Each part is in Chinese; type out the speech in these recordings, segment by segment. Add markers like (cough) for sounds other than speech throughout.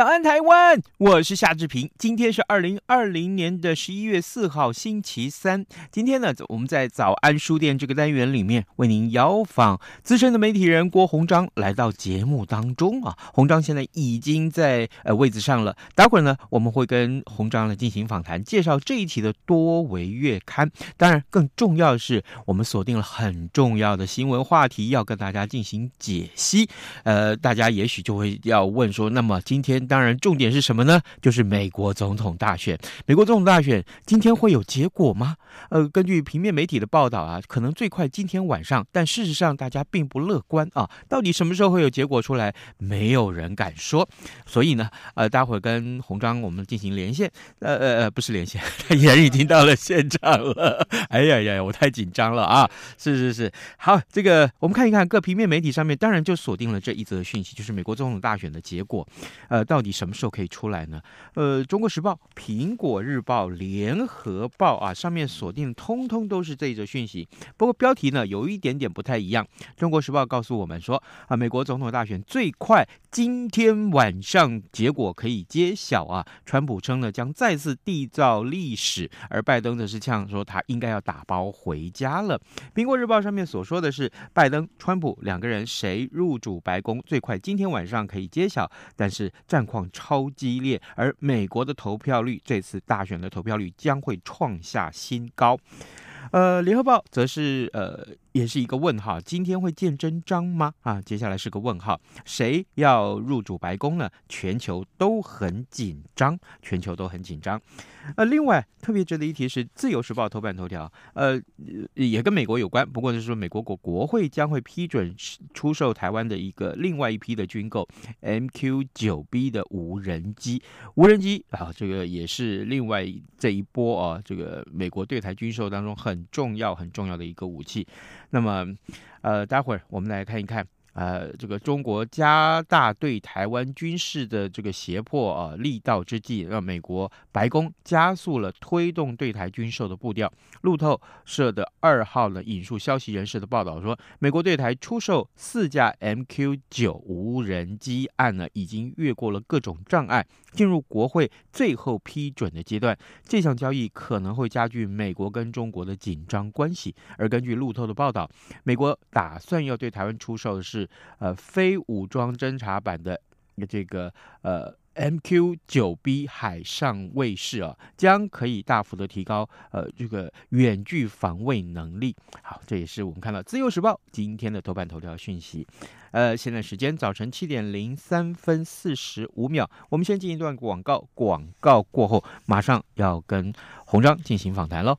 早安，台湾！我是夏志平。今天是二零二零年的十一月四号，星期三。今天呢，我们在早安书店这个单元里面为您邀访资深的媒体人郭鸿章来到节目当中啊。鸿章现在已经在呃位子上了。待会儿呢，我们会跟鸿章呢进行访谈，介绍这一期的多维月刊。当然，更重要的是，我们锁定了很重要的新闻话题，要跟大家进行解析。呃，大家也许就会要问说，那么今天。当然，重点是什么呢？就是美国总统大选。美国总统大选今天会有结果吗？呃，根据平面媒体的报道啊，可能最快今天晚上。但事实上，大家并不乐观啊。到底什么时候会有结果出来？没有人敢说。所以呢，呃，待会儿跟红章我们进行连线。呃呃呃，不是连线，(laughs) 他人已经到了现场了。(laughs) 哎呀呀，我太紧张了啊！是是是，好，这个我们看一看各平面媒体上面，当然就锁定了这一则讯息，就是美国总统大选的结果。呃。到底什么时候可以出来呢？呃，《中国时报》、《苹果日报》、《联合报》啊，上面锁定通通都是这一则讯息。不过标题呢有一点点不太一样。《中国时报》告诉我们说啊，美国总统大选最快今天晚上结果可以揭晓啊。川普称呢将再次缔造历史，而拜登则是呛说他应该要打包回家了。《苹果日报》上面所说的是拜登、川普两个人谁入主白宫最快今天晚上可以揭晓，但是战战况超激烈，而美国的投票率，这次大选的投票率将会创下新高。呃，联合报则是呃。也是一个问号，今天会见真章吗？啊，接下来是个问号，谁要入主白宫呢？全球都很紧张，全球都很紧张。呃，另外特别值得一提是《自由时报》头版头条，呃，也跟美国有关，不过就是说美国国国会将会批准出售台湾的一个另外一批的军购 MQ 九 B 的无人机，无人机啊，这个也是另外这一波啊，这个美国对台军售当中很重要很重要的一个武器。那么，呃，待会儿我们来看一看。呃，这个中国加大对台湾军事的这个胁迫啊力道之际，让美国白宫加速了推动对台军售的步调。路透社的二号呢引述消息人士的报道说，美国对台出售四架 MQ 九无人机案呢已经越过了各种障碍，进入国会最后批准的阶段。这项交易可能会加剧美国跟中国的紧张关系。而根据路透的报道，美国打算要对台湾出售的是。呃，非武装侦察版的这个呃 MQ 九 B 海上卫士啊，将可以大幅的提高呃这个远距防卫能力。好，这也是我们看到《自由时报》今天的头版头条讯息。呃，现在时间早晨七点零三分四十五秒，我们先进一段广告，广告过后马上要跟鸿章进行访谈喽。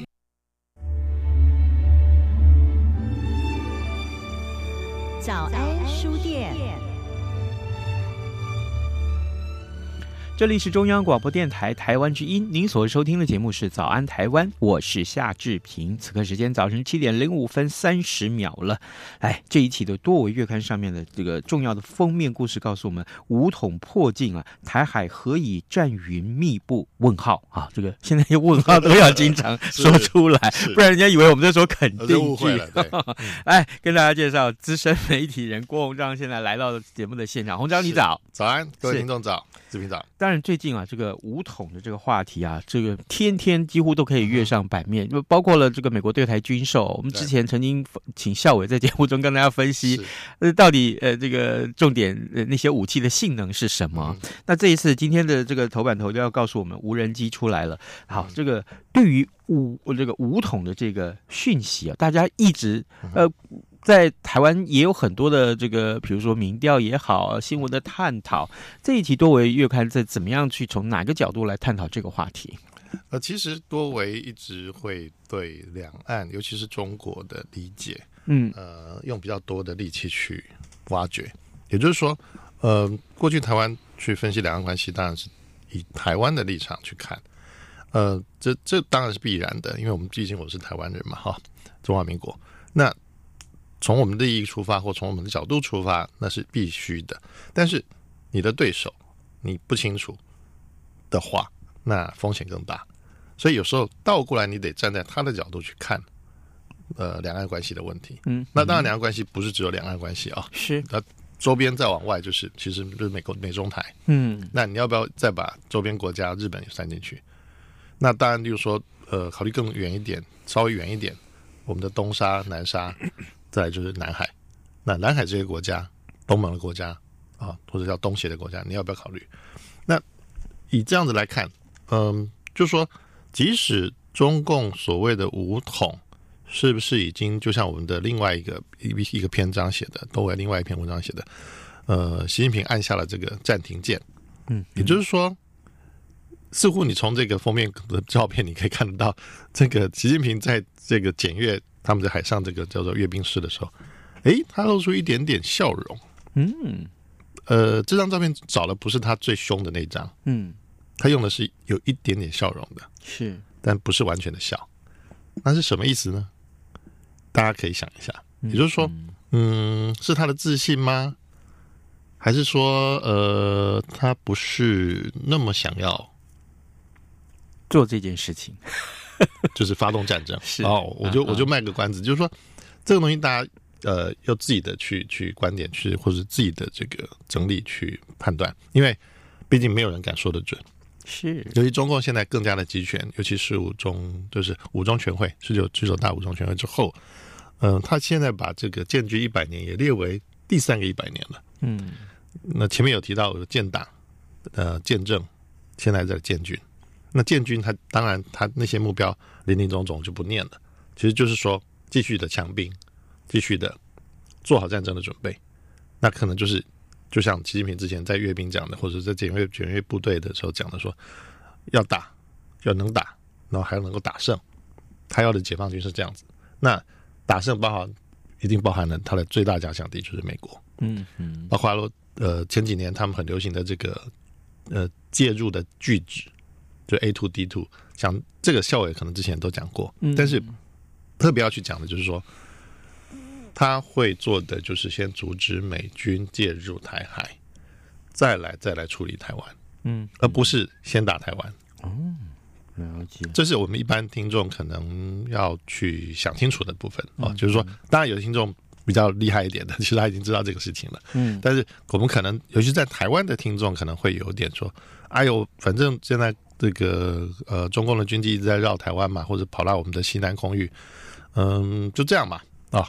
这里是中央广播电台台湾之音，您所收听的节目是《早安台湾》，我是夏志平。此刻时间早晨七点零五分三十秒了。哎，这一期的多维月刊上面的这个重要的封面故事告诉我们：武统破境啊，台海何以战云密布？问号啊！这个现在问号都要经常 (laughs) 说出来，不然人家以为我们在说肯定句。(laughs) 哎，跟大家介绍资深媒体人郭鸿章，现在来到节目的现场。鸿章，你早，早安，各位听众早。志平早，当然最近啊，这个武统的这个话题啊，这个天天几乎都可以跃上版面，就、嗯、包括了这个美国对台军售。我们之前曾经请校委在节目中跟大家分析，呃，到底呃这个重点呃那些武器的性能是什么？嗯、那这一次今天的这个头版头就要告诉我们，无人机出来了。好，这个对于武这个武统的这个讯息啊，大家一直呃。在台湾也有很多的这个，比如说民调也好，新闻的探讨。这一期多维月刊在怎么样去从哪个角度来探讨这个话题？呃，其实多维一直会对两岸，尤其是中国的理解，嗯，呃，用比较多的力气去挖掘。也就是说，呃，过去台湾去分析两岸关系，当然是以台湾的立场去看。呃，这这当然是必然的，因为我们毕竟我是台湾人嘛，哈，中华民国。那从我们的利益出发，或从我们的角度出发，那是必须的。但是你的对手你不清楚的话，那风险更大。所以有时候倒过来，你得站在他的角度去看，呃，两岸关系的问题。嗯，那当然，两岸关系不是只有两岸关系啊，是那周边再往外就是，其实就是美国美中台。嗯，那你要不要再把周边国家日本也算进去？那当然，就是说，呃，考虑更远一点，稍微远一点，我们的东沙、南沙。再来就是南海，那南海这些国家，东盟的国家啊，或者叫东协的国家，你要不要考虑？那以这样子来看，嗯，就说即使中共所谓的武统，是不是已经就像我们的另外一个一一个篇章写的，都为另外一篇文章写的，呃，习近平按下了这个暂停键，嗯，也就是说，似乎你从这个封面的照片，你可以看得到，这个习近平在这个检阅。他们在海上这个叫做阅兵式的时候，诶，他露出一点点笑容。嗯，呃，这张照片找的不是他最凶的那张。嗯，他用的是有一点点笑容的，是，但不是完全的笑。那是什么意思呢？大家可以想一下。也就是说，嗯，是他的自信吗？还是说，呃，他不是那么想要做这件事情？(laughs) 就是发动战争是哦，我就我就卖个关子，啊、就是说这个东西大家呃要自己的去去观点去或者自己的这个整理去判断，因为毕竟没有人敢说得准。是，由于中共现在更加的集权，尤其是五中就是五中全会十九十九大五中全会之后，嗯、呃，他现在把这个建军一百年也列为第三个一百年了。嗯，那前面有提到有建党呃建政，现在在建军。那建军他当然他那些目标林林总总就不念了，其实就是说继续的强兵，继续的做好战争的准备。那可能就是就像习近平之前在阅兵讲的，或者在检阅检阅部队的时候讲的说，说要打要能打，然后还要能够打胜。他要的解放军是这样子。那打胜包含一定包含了他的最大假想敌就是美国。嗯嗯，包括了呃前几年他们很流行的这个呃介入的拒止。就 A two D two，像这个校委可能之前都讲过，但是特别要去讲的就是说，他会做的就是先阻止美军介入台海，再来再来处理台湾，嗯，而不是先打台湾。哦，了解，这是我们一般听众可能要去想清楚的部分啊，就是说，当然有的听众比较厉害一点的，其实他已经知道这个事情了，嗯，但是我们可能，尤其在台湾的听众可能会有点说，哎呦，反正现在。这个呃，中共的军机一直在绕台湾嘛，或者跑到我们的西南空域，嗯，就这样嘛啊。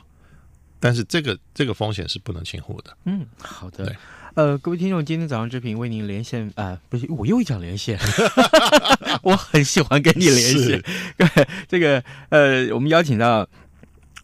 但是这个这个风险是不能轻忽的。嗯，好的。对呃，各位听众，今天早上之平为您连线啊、呃，不是我又讲连线，(laughs) 我很喜欢跟你连线。对 (laughs) 这个呃，我们邀请到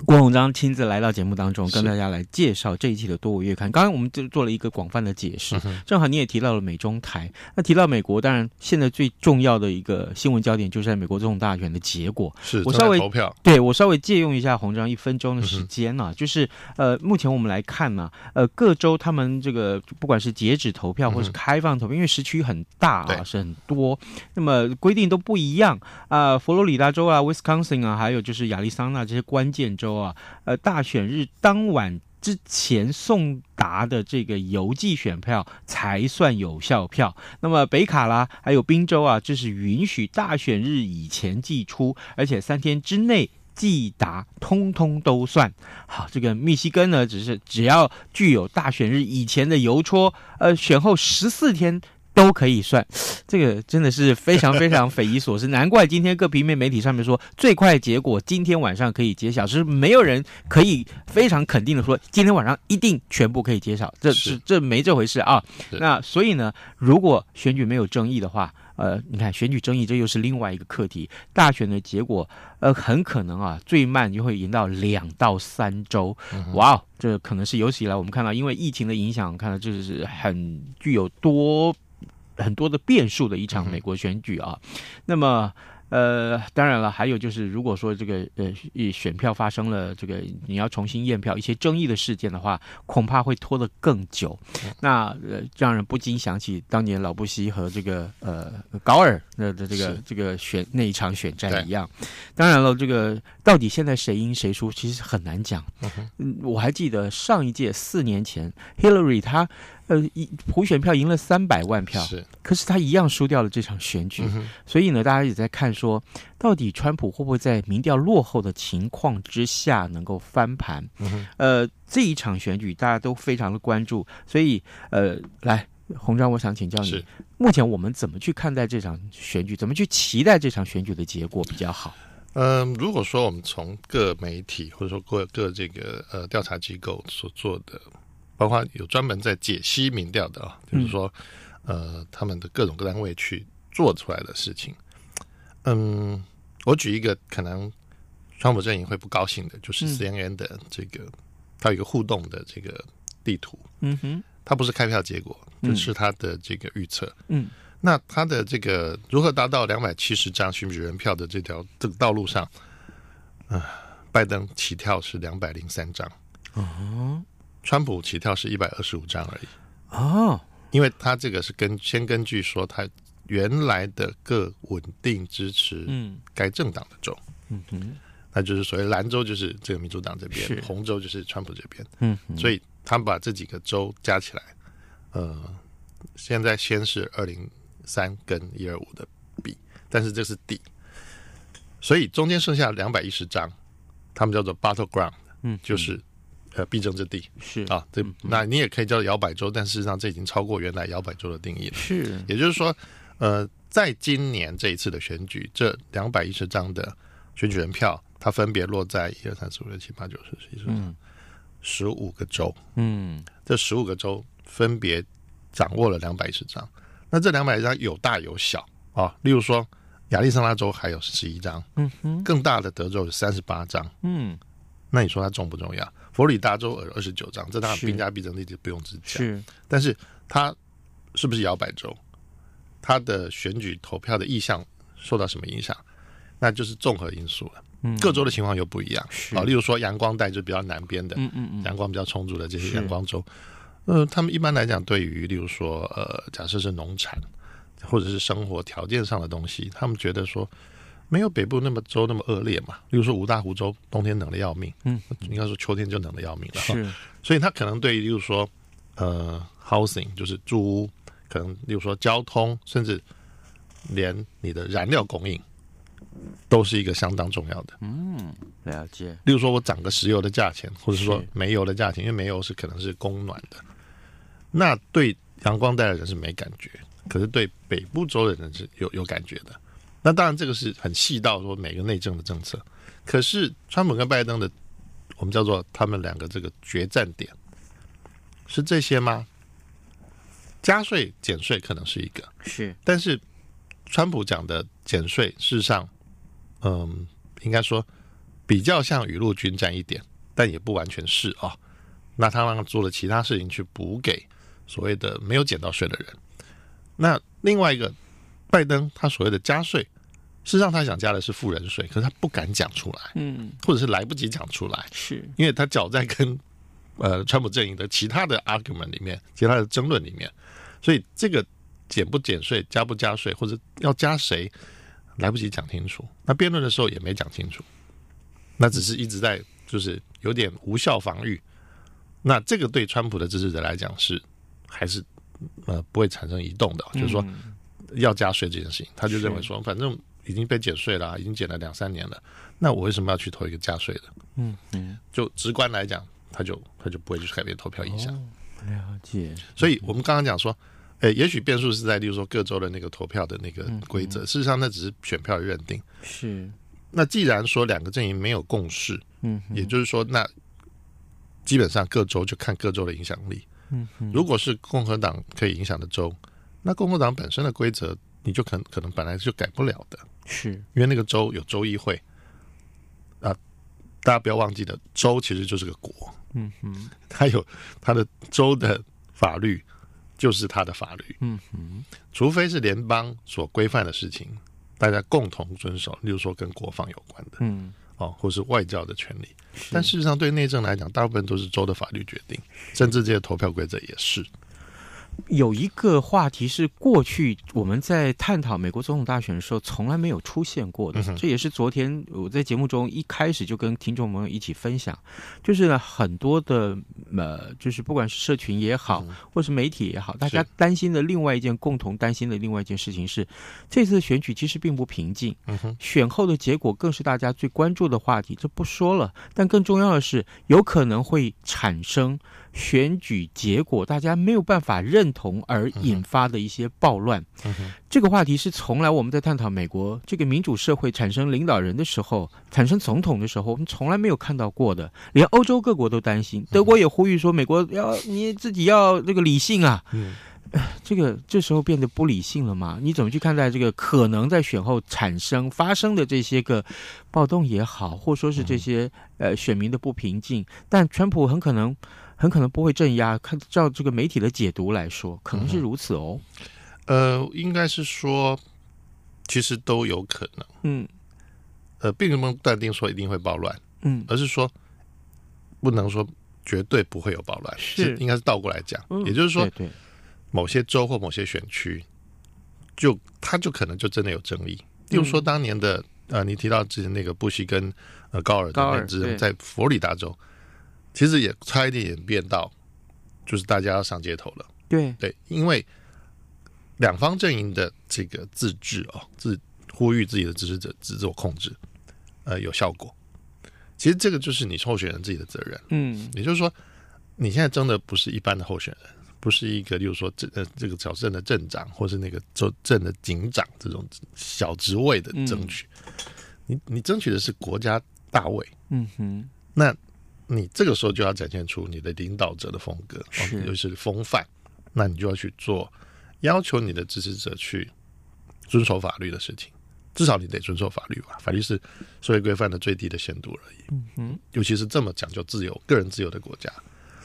郭鸿章亲自来到节目当中，跟大家来介绍这一期的多维月刊。刚刚我们就做了一个广泛的解释，嗯、正好你也提到了美中台。那提到美国，当然现在最重要的一个新闻焦点就是在美国总统大选的结果。是我稍微投票，对我稍微借用一下鸿章一分钟的时间呢、啊嗯，就是呃，目前我们来看呢、啊，呃，各州他们这个不管是截止投票或是开放投票，嗯、因为时区很大啊，是很多，那么规定都不一样啊、呃。佛罗里达州啊，Wisconsin 啊，还有就是亚利桑那这些关键州。啊，呃，大选日当晚之前送达的这个邮寄选票才算有效票。那么北卡拉还有宾州啊，这是允许大选日以前寄出，而且三天之内寄达，通通都算。好，这个密西根呢，只是只要具有大选日以前的邮戳，呃，选后十四天。都可以算，(sighs) 这个真的是非常非常匪夷所思。(laughs) 难怪今天各平面媒体上面说最快结果今天晚上可以揭晓，就是没有人可以非常肯定的说今天晚上一定全部可以揭晓，这是这没这回事啊。那所以呢，如果选举没有争议的话，呃，你看选举争议，这又是另外一个课题。大选的结果，呃，很可能啊，最慢就会延到两到三周。哇哦，这可能是有史以来我们看到因为疫情的影响，看到就是很具有多。很多的变数的一场美国选举啊，嗯、那么呃，当然了，还有就是，如果说这个呃选票发生了这个你要重新验票一些争议的事件的话，恐怕会拖得更久。嗯、那呃，让人不禁想起当年老布希和这个呃高尔的的这个这个选那一场选战一样。当然了，这个到底现在谁赢谁输，其实很难讲。嗯，我还记得上一届四年前，Hillary 他。呃，一普选票赢了三百万票，是，可是他一样输掉了这场选举，嗯，所以呢，大家也在看说，到底川普会不会在民调落后的情况之下能够翻盘？嗯，呃，这一场选举大家都非常的关注，所以呃，来，红章，我想请教你，目前我们怎么去看待这场选举？怎么去期待这场选举的结果比较好？嗯、呃，如果说我们从各媒体或者说各各这个呃调查机构所做的。包括有专门在解析民调的啊，就是说，呃，他们的各种各单位去做出来的事情。嗯，我举一个可能川普阵营会不高兴的，就是 CNN 的这个，它有一个互动的这个地图。嗯哼，它不是开票结果，就是它的这个预测。嗯，那它的这个如何达到两百七十张选举人票的这条这个道路上，啊、呃，拜登起跳是两百零三张。哦。川普起跳是一百二十五张而已。哦，因为他这个是根先根据说他原来的各稳定支持嗯。该政党的州。嗯哼，那就是所谓蓝州就是这个民主党这边，红州就是川普这边。嗯，所以他们把这几个州加起来，呃，现在先是二零三跟一二五的比，但是这是底，所以中间剩下两百一十张，他们叫做 battleground 嗯，就是。呃，必争之地是啊，这那你也可以叫摇摆州，但事实上这已经超过原来摇摆州的定义了。是，也就是说，呃，在今年这一次的选举，这两百一十张的选举人票，它分别落在一二三四五六七八九十十一十二十五个州。嗯，这十五个州分别掌握了两百一十张。那这两百张有大有小啊，例如说亚利桑那州还有十一张，嗯哼，更大的德州有三十八张。嗯，那你说它重不重要？佛罗里达州二十九张，这当然兵家必争，那就不用自讲。是，但是它是不是摇摆州？它的选举投票的意向受到什么影响？那就是综合因素了。嗯，各州的情况又不一样。啊，例如说阳光带就比较南边的，嗯嗯嗯，阳光比较充足的这些阳光州，呃，他们一般来讲，对于例如说呃，假设是农产或者是生活条件上的东西，他们觉得说。没有北部那么州那么恶劣嘛？例如说五大湖州冬天冷的要命，嗯，应该说秋天就冷的要命了。是，所以他可能对于例如说呃 housing 就是住屋，可能例如说交通，甚至连你的燃料供应，都是一个相当重要的。嗯，了解。例如说我涨个石油的价钱，或者说煤油的价钱，因为煤油是可能是供暖的，那对阳光带的人是没感觉，可是对北部州的人是有有感觉的。那当然，这个是很细到说每个内政的政策。可是，川普跟拜登的，我们叫做他们两个这个决战点，是这些吗？加税减税可能是一个，是。但是，川普讲的减税，事实上，嗯，应该说比较像雨露均沾一点，但也不完全是啊、哦。那他让做了其他事情去补给所谓的没有减到税的人。那另外一个，拜登他所谓的加税，事实上他想加的是富人税，可是他不敢讲出来，嗯，或者是来不及讲出来，是因为他搅在跟呃川普阵营的其他的 argument 里面，其他的争论里面，所以这个减不减税、加不加税，或者要加谁，来不及讲清楚。那辩论的时候也没讲清楚，那只是一直在就是有点无效防御。那这个对川普的支持者来讲是还是呃不会产生移动的，就是说要加税这件事情，他就认为说反正。已经被减税了，已经减了两三年了。那我为什么要去投一个加税的？嗯嗯，就直观来讲，他就他就不会去改变投票影响。哦，了解。所以我们刚刚讲说，诶，也许变数是在，例如说各州的那个投票的那个规则。嗯嗯，事实上，那只是选票的认定。是。那既然说两个阵营没有共识，嗯，也就是说，那基本上各州就看各州的影响力。嗯嗯。如果是共和党可以影响的州，那共和党本身的规则，你就可能可能本来就改不了的。是因为那个州有州议会啊，大家不要忘记的，州其实就是个国，嗯哼，它有它的州的法律，就是它的法律，嗯哼，除非是联邦所规范的事情，大家共同遵守，例如说跟国防有关的，嗯，哦，或是外交的权利，但事实上对内政来讲，大部分都是州的法律决定，甚至这些投票规则也是。有一个话题是过去我们在探讨美国总统大选的时候从来没有出现过的，这也是昨天我在节目中一开始就跟听众朋友一起分享，就是很多的呃，就是不管是社群也好，或是媒体也好，大家担心的另外一件共同担心的另外一件事情是，这次选举其实并不平静，选后的结果更是大家最关注的话题，这不说了，但更重要的是有可能会产生。选举结果大家没有办法认同而引发的一些暴乱，嗯嗯、这个话题是从来我们在探讨美国这个民主社会产生领导人的时候，产生总统的时候，我们从来没有看到过的。连欧洲各国都担心，德国也呼吁说，美国要你自己要这个理性啊。嗯，这个这时候变得不理性了吗？你怎么去看待这个可能在选后产生发生的这些个暴动也好，或说是这些呃选民的不平静？但川普很可能。很可能不会镇压，看照这个媒体的解读来说，可能是如此哦。嗯、呃，应该是说，其实都有可能。嗯，呃，并不能断定说一定会暴乱。嗯，而是说不能说绝对不会有暴乱，是应该是倒过来讲。嗯、也就是说，对对某些州或某些选区，就他就可能就真的有争议。例如说，当年的呃，你提到之前那个布希跟呃高尔的那支在佛罗里达州。其实也差一点演变到，就是大家要上街头了。对对，因为两方阵营的这个自治哦，自呼吁自己的支持者自我控制，呃，有效果。其实这个就是你候选人自己的责任。嗯，也就是说，你现在争的不是一般的候选人，不是一个，例如说这呃这个小镇的镇长，或是那个州镇的警长这种小职位的争取，嗯、你你争取的是国家大位。嗯哼，那。你这个时候就要展现出你的领导者的风格，是就是风范，那你就要去做要求你的支持者去遵守法律的事情，至少你得遵守法律吧？法律是社会规范的最低的限度而已。嗯哼，尤其是这么讲究自由、个人自由的国家，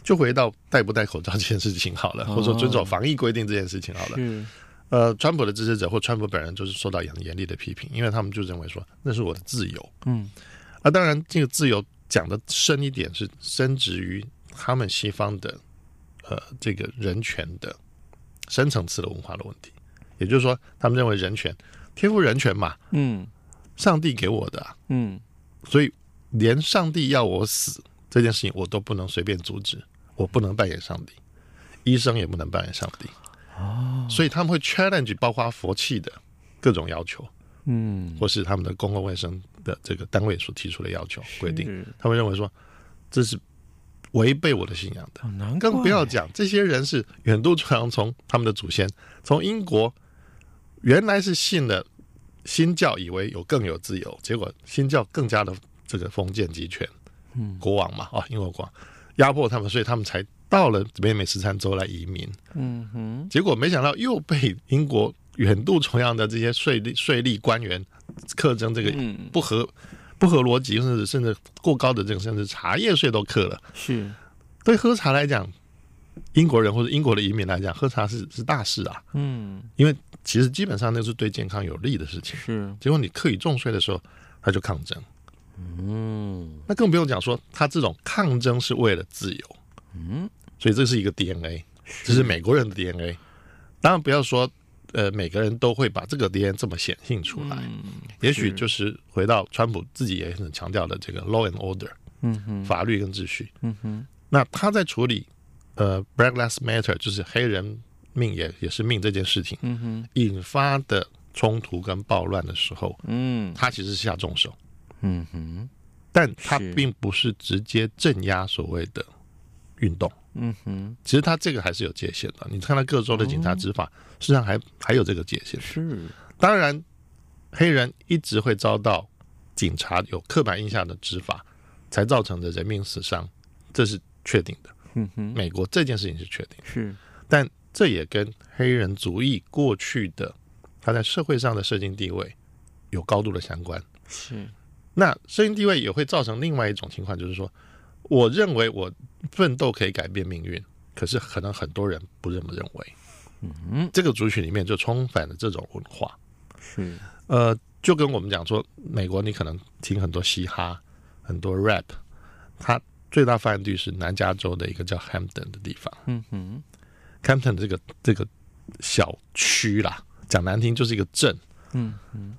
就回到戴不戴口罩这件事情好了，或者说遵守防疫规定这件事情好了。嗯呃，川普的支持者或川普本人就是受到很严厉的批评，因为他们就认为说那是我的自由。嗯，啊，当然这个自由。讲的深一点是深植于他们西方的呃这个人权的深层次的文化的问题，也就是说，他们认为人权天赋人权嘛，嗯，上帝给我的，啊，嗯，所以连上帝要我死这件事情我都不能随便阻止，我不能扮演上帝，医生也不能扮演上帝，哦，所以他们会 challenge 包括佛系的各种要求，嗯，或是他们的公共卫生。的这个单位所提出的要求规定，他们认为说这是违背我的信仰的，更不要讲这些人是远渡重洋，从他们的祖先从英国原来是信了新教，以为有更有自由，结果新教更加的这个封建集权，嗯，国王嘛啊，英国国王压迫他们，所以他们才到了北美十三州来移民，嗯哼，结果没想到又被英国远渡重洋的这些税吏税吏官员。课征这个不合、不合逻辑，甚至甚至过高的这种，甚至茶叶税都课了。是，对喝茶来讲，英国人或者英国的移民来讲，喝茶是是大事啊。嗯，因为其实基本上那是对健康有利的事情。是，结果你课以重税的时候，他就抗争。嗯，那更不用讲说，他这种抗争是为了自由。嗯，所以这是一个 DNA，这是美国人的 DNA。当然不要说。呃，每个人都会把这个 DNA 这么显性出来，嗯、也许就是回到川普自己也很强调的这个 law and order，嗯哼，法律跟秩序，嗯哼。那他在处理呃 Black Lives Matter，就是黑人命也也是命这件事情，嗯哼，引发的冲突跟暴乱的时候，嗯，他其实是下重手，嗯哼，但他并不是直接镇压所谓的运动。嗯哼，其实他这个还是有界限的。你看到各州的警察执法，实际上还还有这个界限。是，当然，黑人一直会遭到警察有刻板印象的执法，才造成的人命死伤，这是确定的。嗯哼，美国这件事情是确定的。是，但这也跟黑人族裔过去的他在社会上的社经地位有高度的相关。是，那社经地位也会造成另外一种情况，就是说。我认为我奋斗可以改变命运，可是可能很多人不这么认为。嗯，这个族群里面就充满了这种文化。是，呃，就跟我们讲说，美国你可能听很多嘻哈，很多 rap，它最大发源地是南加州的一个叫 Hampton 的地方。嗯哼，Hampton 这个这个小区啦，讲难听就是一个镇。嗯嗯，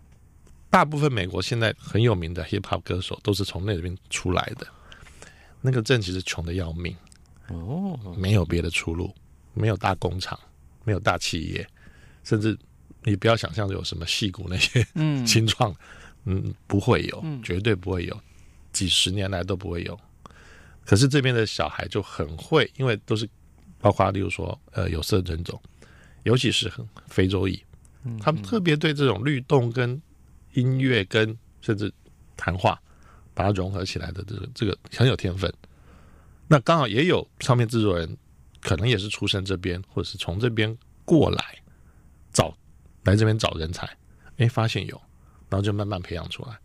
大部分美国现在很有名的 hip hop 歌手都是从那边出来的。那个镇其实穷得要命，哦，没有别的出路，没有大工厂，没有大企业，甚至你不要想象有什么矽谷那些嗯新创，嗯，不会有，绝对不会有，几十年来都不会有。可是这边的小孩就很会，因为都是包括例如说呃有色人种，尤其是很非洲裔，他们特别对这种律动跟音乐跟甚至谈话。把它融合起来的这个这个很有天分，那刚好也有唱片制作人，可能也是出身这边，或者是从这边过来找来这边找人才，哎，发现有，然后就慢慢培养出来，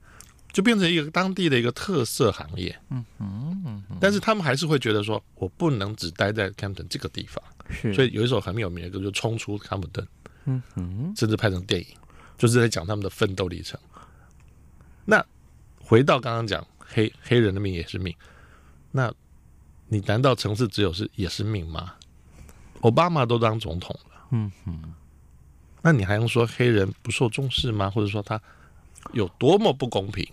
就变成一个当地的一个特色行业。嗯嗯嗯。但是他们还是会觉得说，我不能只待在 Campton 这个地方，是。所以有一首很有名的歌，就冲出 Campton，。嗯嗯。甚至拍成电影，就是在讲他们的奋斗历程。那。回到刚刚讲黑黑人的命也是命，那你难道城市只有是也是命吗？奥巴马都当总统了，嗯哼，那你还用说黑人不受重视吗？或者说他有多么不公平？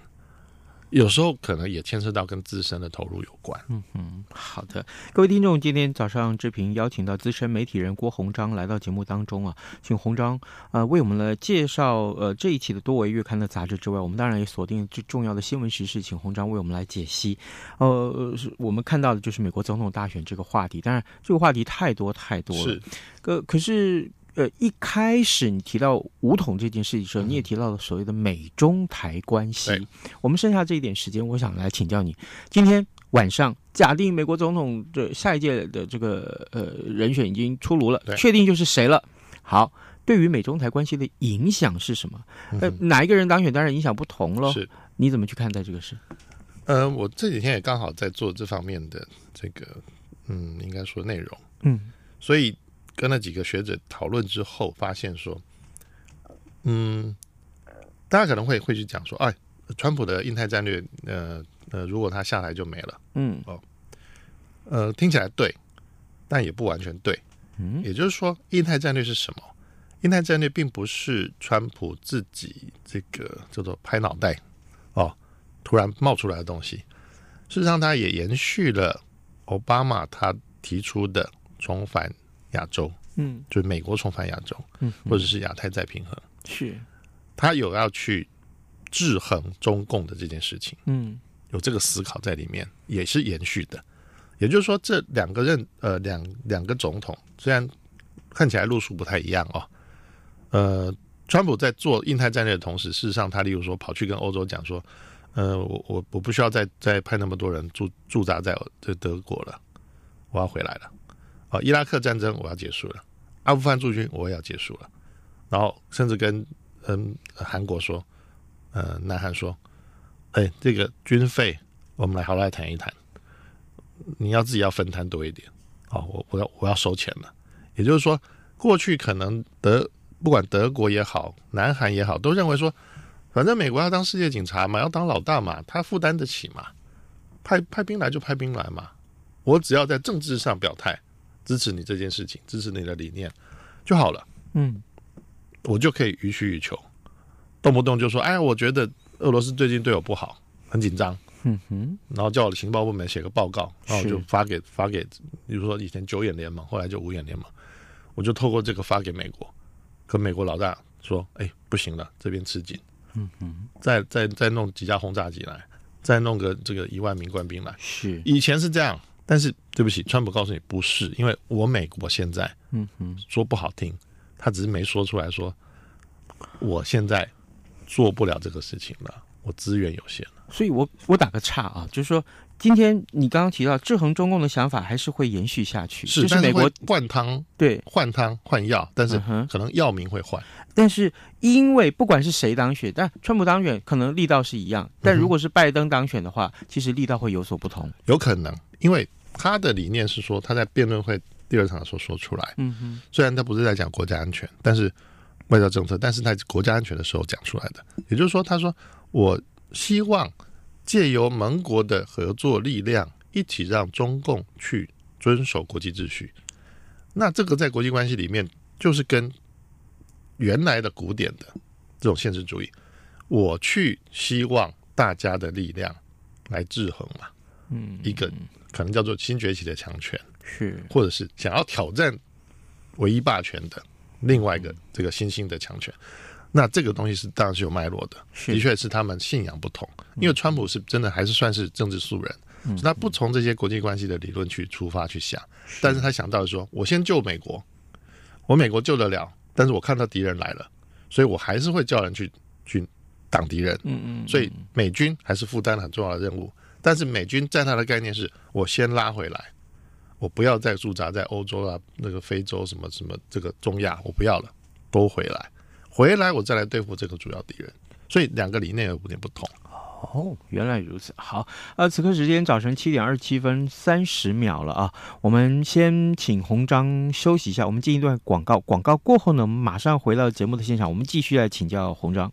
有时候可能也牵涉到跟自身的投入有关。嗯嗯，好的，各位听众，今天早上志平邀请到资深媒体人郭鸿章来到节目当中啊，请鸿章啊、呃、为我们来介绍呃这一期的多维月刊的杂志之外，我们当然也锁定最重要的新闻时事，请鸿章为我们来解析。呃，我们看到的就是美国总统大选这个话题，当然这个话题太多太多了。是，可可是。呃，一开始你提到武统这件事情的时候，你也提到了所谓的美中台关系。嗯、我们剩下这一点时间，我想来请教你：今天晚上，假定美国总统的下一届的这个呃人选已经出炉了，确定就是谁了。好，对于美中台关系的影响是什么？呃，哪一个人当选，当然影响不同喽。是，你怎么去看待这个事？呃，我这几天也刚好在做这方面的这个，嗯，应该说内容。嗯，所以。跟那几个学者讨论之后，发现说，嗯，大家可能会会去讲说，哎，川普的印太战略，呃呃，如果他下台就没了，嗯哦，呃，听起来对，但也不完全对，嗯，也就是说，印太战略是什么？印太战略并不是川普自己这个叫做拍脑袋哦，突然冒出来的东西，事实上，他也延续了奥巴马他提出的重返。亚洲，嗯，就是美国重返亚洲，嗯，或者是亚太再平衡，是，他有要去制衡中共的这件事情，嗯，有这个思考在里面，也是延续的。也就是说，这两个任，呃，两两个总统虽然看起来路数不太一样哦，呃，川普在做印太战略的同时，事实上他例如说跑去跟欧洲讲说，呃，我我我不需要再再派那么多人驻驻扎在这德国了，我要回来了。伊拉克战争我要结束了，阿富汗驻军我也要结束了，然后甚至跟嗯韩国说，呃，南韩说，哎，这个军费我们来好好来谈一谈，你要自己要分摊多一点，好，我我要我要收钱了。也就是说，过去可能德不管德国也好，南韩也好，都认为说，反正美国要当世界警察嘛，要当老大嘛，他负担得起嘛，派派兵来就派兵来嘛，我只要在政治上表态支持你这件事情，支持你的理念就好了，嗯，我就可以予取予求，动不动就说，哎，我觉得俄罗斯最近对我不好，很紧张，嗯哼，然后叫我的情报部门写个报告，然后我就发给发给，比如说以前九眼联盟，后来就五眼联盟。我就透过这个发给美国，跟美国老大说：“哎，不行了，这边吃紧，嗯哼，再再再弄几架轰炸机来，再弄个这个一万名官兵来。是。以前是这样，但是对不起，川普告诉你不是，因为我美国现在，嗯哼，说不好听，他只是没说出来说，我现在做不了这个事情了，我资源有限了。所以我我打个岔啊，就是说。”今天你刚刚提到制衡中共的想法还是会延续下去，是，就是美国换汤，对，换汤换药，但是可能药名会换。但是因为不管是谁当选，但川普当选可能力道是一样，但如果是拜登当选的话，其实力道会有所不同。有可能，因为他的理念是说他在辩论会第二场的时候说出来，嗯哼，虽然他不是在讲国家安全，但是外交政策，但是在国家安全的时候讲出来的，也就是说，他说我希望。借由盟国的合作力量，一起让中共去遵守国际秩序。那这个在国际关系里面，就是跟原来的古典的这种现实主义，我去希望大家的力量来制衡嘛。嗯，一个可能叫做新崛起的强权，是或者是想要挑战唯一霸权的另外一个这个新兴的强权。那这个东西是当然是有脉络的，的确是他们信仰不同。因为川普是真的还是算是政治素人，嗯、他不从这些国际关系的理论去出发去想，是但是他想到的说，我先救美国，我美国救得了，但是我看到敌人来了，所以我还是会叫人去去挡敌人。嗯嗯，所以美军还是负担了很重要的任务，但是美军在他的概念是我先拉回来，我不要再驻扎在欧洲啊，那个非洲什么什么这个中亚，我不要了，都回来。回来我再来对付这个主要敌人，所以两个理念有点不同。哦，原来如此。好，呃，此刻时间早晨七点二十七分三十秒了啊，我们先请鸿章休息一下，我们进一段广告。广告过后呢，我们马上回到节目的现场，我们继续来请教鸿章。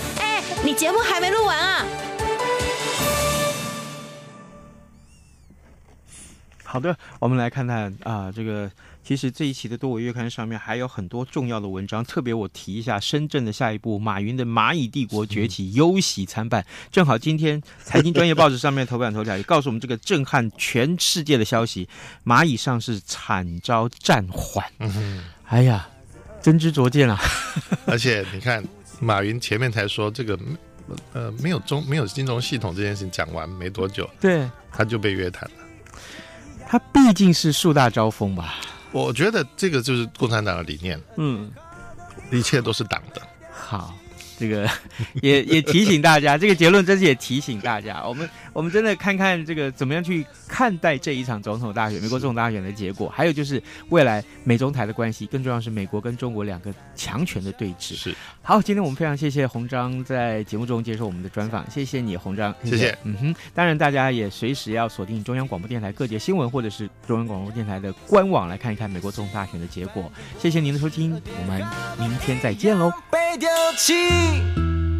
你节目还没录完啊？好的，我们来看看啊、呃，这个。其实这一期的多维月刊上面还有很多重要的文章，特别我提一下深圳的下一步，马云的蚂蚁帝国崛起，(laughs) 忧喜参半。正好今天财经专业报纸上面头版头条也告诉我们这个震撼全世界的消息：蚂蚁上市惨遭暂缓。哎呀，真知灼见啊！(laughs) 而且你看，马云前面才说这个呃没有中没有金融系统这件事情讲完没多久，对，他就被约谈了。他毕竟是树大招风吧。我觉得这个就是共产党的理念，嗯，一切都是党的。好，这个也也提醒大家，这个结论真是也提醒大家，我们。我们真的看看这个怎么样去看待这一场总统大选，美国总统大选的结果，还有就是未来美中台的关系，更重要是美国跟中国两个强权的对峙。是。好，今天我们非常谢谢洪章在节目中接受我们的专访，谢谢你，洪章，谢谢。嗯哼，当然大家也随时要锁定中央广播电台各节新闻，或者是中央广播电台的官网来看一看美国总统大选的结果。谢谢您的收听，我们明天再见喽。被丢弃